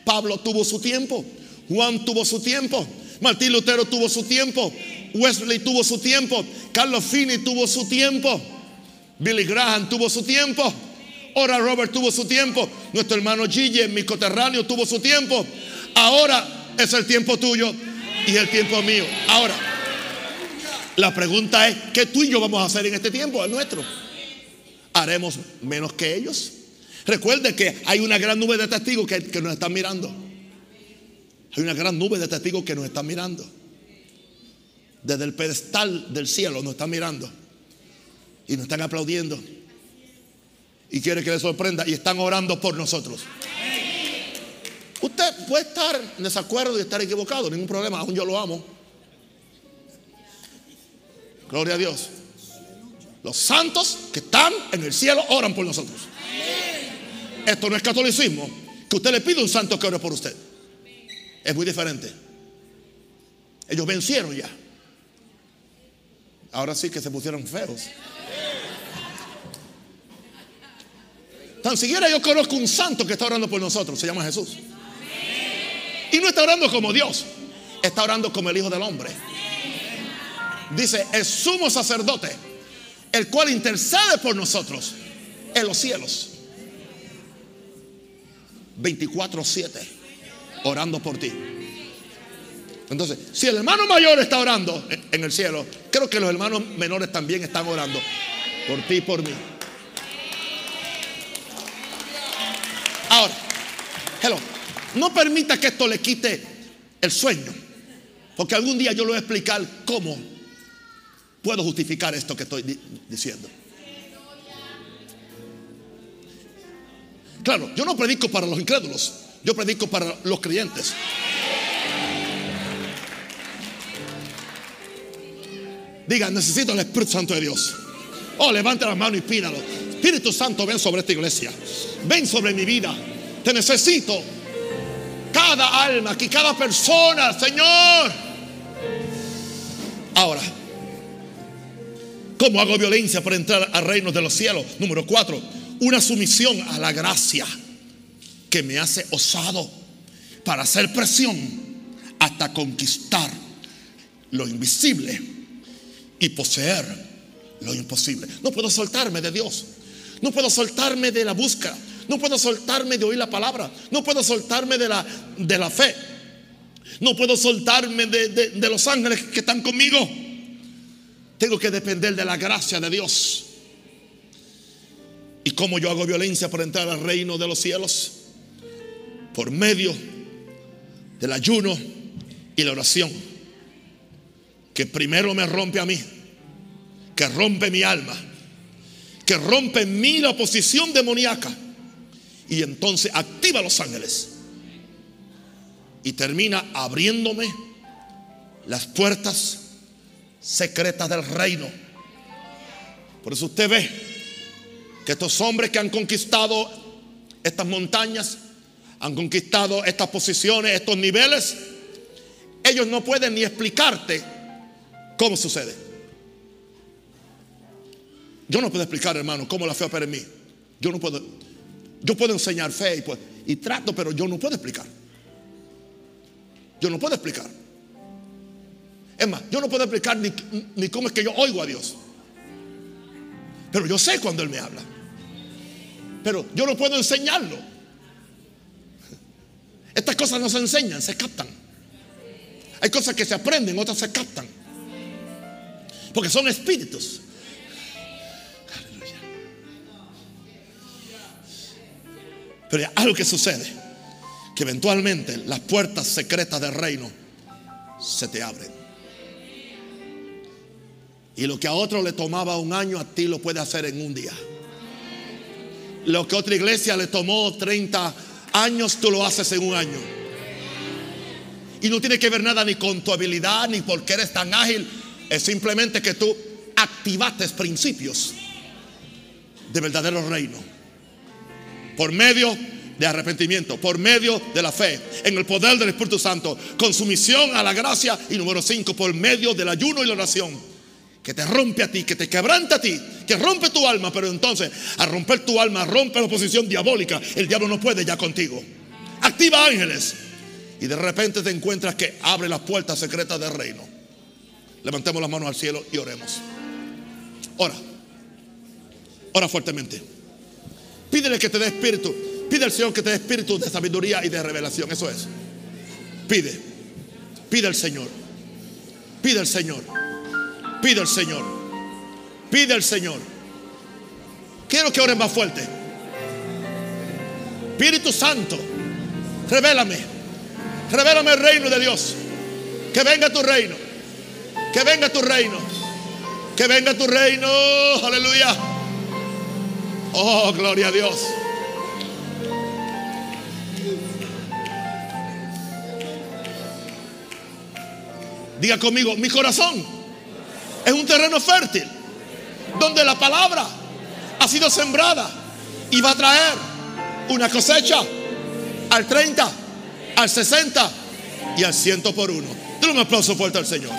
S1: Pablo tuvo su tiempo. Juan tuvo su tiempo. Martín Lutero tuvo su tiempo. Wesley tuvo su tiempo. Carlos Finney tuvo su tiempo. Billy Graham tuvo su tiempo. Ora Robert tuvo su tiempo. Nuestro hermano Gigi, mi coterráneo, tuvo su tiempo. Ahora es el tiempo tuyo y el tiempo mío. Ahora, la pregunta es, ¿qué tú y yo vamos a hacer en este tiempo? El nuestro haremos menos que ellos. Recuerde que hay una gran nube de testigos que, nos están mirando. Hay una gran nube de testigos que nos están mirando. Desde el pedestal del cielo nos están mirando. Y nos están aplaudiendo. Y quiere que le sorprenda. Y están orando por nosotros. Usted puede estar en desacuerdo y estar equivocado. Ningún problema. Aún yo lo amo. Gloria a Dios. Los santos que están en el cielo oran por nosotros. Esto no es catolicismo. Que usted le pide a un santo que ore por usted. Es muy diferente. Ellos vencieron ya. Ahora sí que se pusieron feos. Tan siquiera yo conozco un santo que está orando por nosotros. Se llama Jesús. Y no está orando como Dios. Está orando como el Hijo del Hombre. Dice, el sumo sacerdote el cual intercede por nosotros en los cielos. 24-7, orando por ti. Entonces, si el hermano mayor está orando en el cielo, creo que los hermanos menores también están orando por ti y por mí. Ahora, hello, no permita que esto le quite el sueño, porque algún día yo le voy a explicar cómo puedo justificar esto que estoy diciendo. Claro, yo no predico para los incrédulos, yo predico para los creyentes. Diga, necesito el Espíritu Santo de Dios. Oh, levante las manos y pídalo. Espíritu Santo, ven sobre esta iglesia. Ven sobre mi vida. Te necesito. Cada alma, aquí cada persona, Señor. Ahora, ¿Cómo hago violencia para entrar al reino de los cielos? Número cuatro, una sumisión a la gracia que me hace osado para hacer presión hasta conquistar lo invisible y poseer lo imposible. No puedo soltarme de Dios. No puedo soltarme de la búsqueda. No puedo soltarme de oír la palabra. No puedo soltarme de la, de la fe. No puedo soltarme de, de los ángeles que están conmigo. Tengo que depender de la gracia de Dios. ¿Y cómo yo hago violencia para entrar al reino de los cielos? Por medio del ayuno y la oración. Que primero me rompe a mí. Que rompe mi alma. Que rompe en mí la oposición demoníaca. Y entonces activa los ángeles. Y termina abriéndome las puertas secretas del reino. Por eso usted ve que estos hombres que han conquistado estas montañas, han conquistado estas posiciones, estos niveles, ellos no pueden ni explicarte cómo sucede. Yo no puedo explicar, hermano, cómo la fe opera en mí. Yo no puedo. Yo puedo enseñar fe y, pues, trato, pero yo no puedo explicar. Yo no puedo explicar. Es más, yo no puedo explicar ni cómo es que yo oigo a Dios. Pero yo sé cuando Él me habla. Pero yo no puedo enseñarlo. Estas cosas no se enseñan, se captan. Hay cosas que se aprenden, otras se captan. Porque son espíritus. Pero hay algo que sucede. Que eventualmente las puertas secretas del reino se te abren. Y lo que a otro le tomaba un año, a ti lo puede hacer en un día. Lo que a otra iglesia le tomó 30 años, tú lo haces en un año. Y no tiene que ver nada ni con tu habilidad, ni porque eres tan ágil. Es simplemente que tú activaste principios de verdadero reino. Por medio de arrepentimiento, por medio de la fe, en el poder del Espíritu Santo, con sumisión a la gracia. Y número 5, por medio del ayuno y la oración que te rompe a ti, que te quebranta a ti, que rompe tu alma, pero entonces al romper tu alma, rompe la oposición diabólica, el diablo no puede ya contigo. Activa ángeles y de repente te encuentras que abre las puertas secretas del reino. Levantemos las manos al cielo y oremos. Ora, ora fuertemente. Pídele que te dé espíritu. Pide al Señor que te dé espíritu de sabiduría y de revelación. Eso es. Pide. Pide al Señor. Pide al Señor. Pide al Señor. Pide al Señor. Quiero que ores más fuerte. Espíritu Santo, revélame. Revélame el reino de Dios. Que venga tu reino. Que venga tu reino. Que venga tu reino. Aleluya. Oh, gloria a Dios. Diga conmigo, mi corazón es un terreno fértil donde la palabra ha sido sembrada y va a traer una cosecha al 30, al 60 y al 100 por uno. Dale un aplauso fuerte al Señor.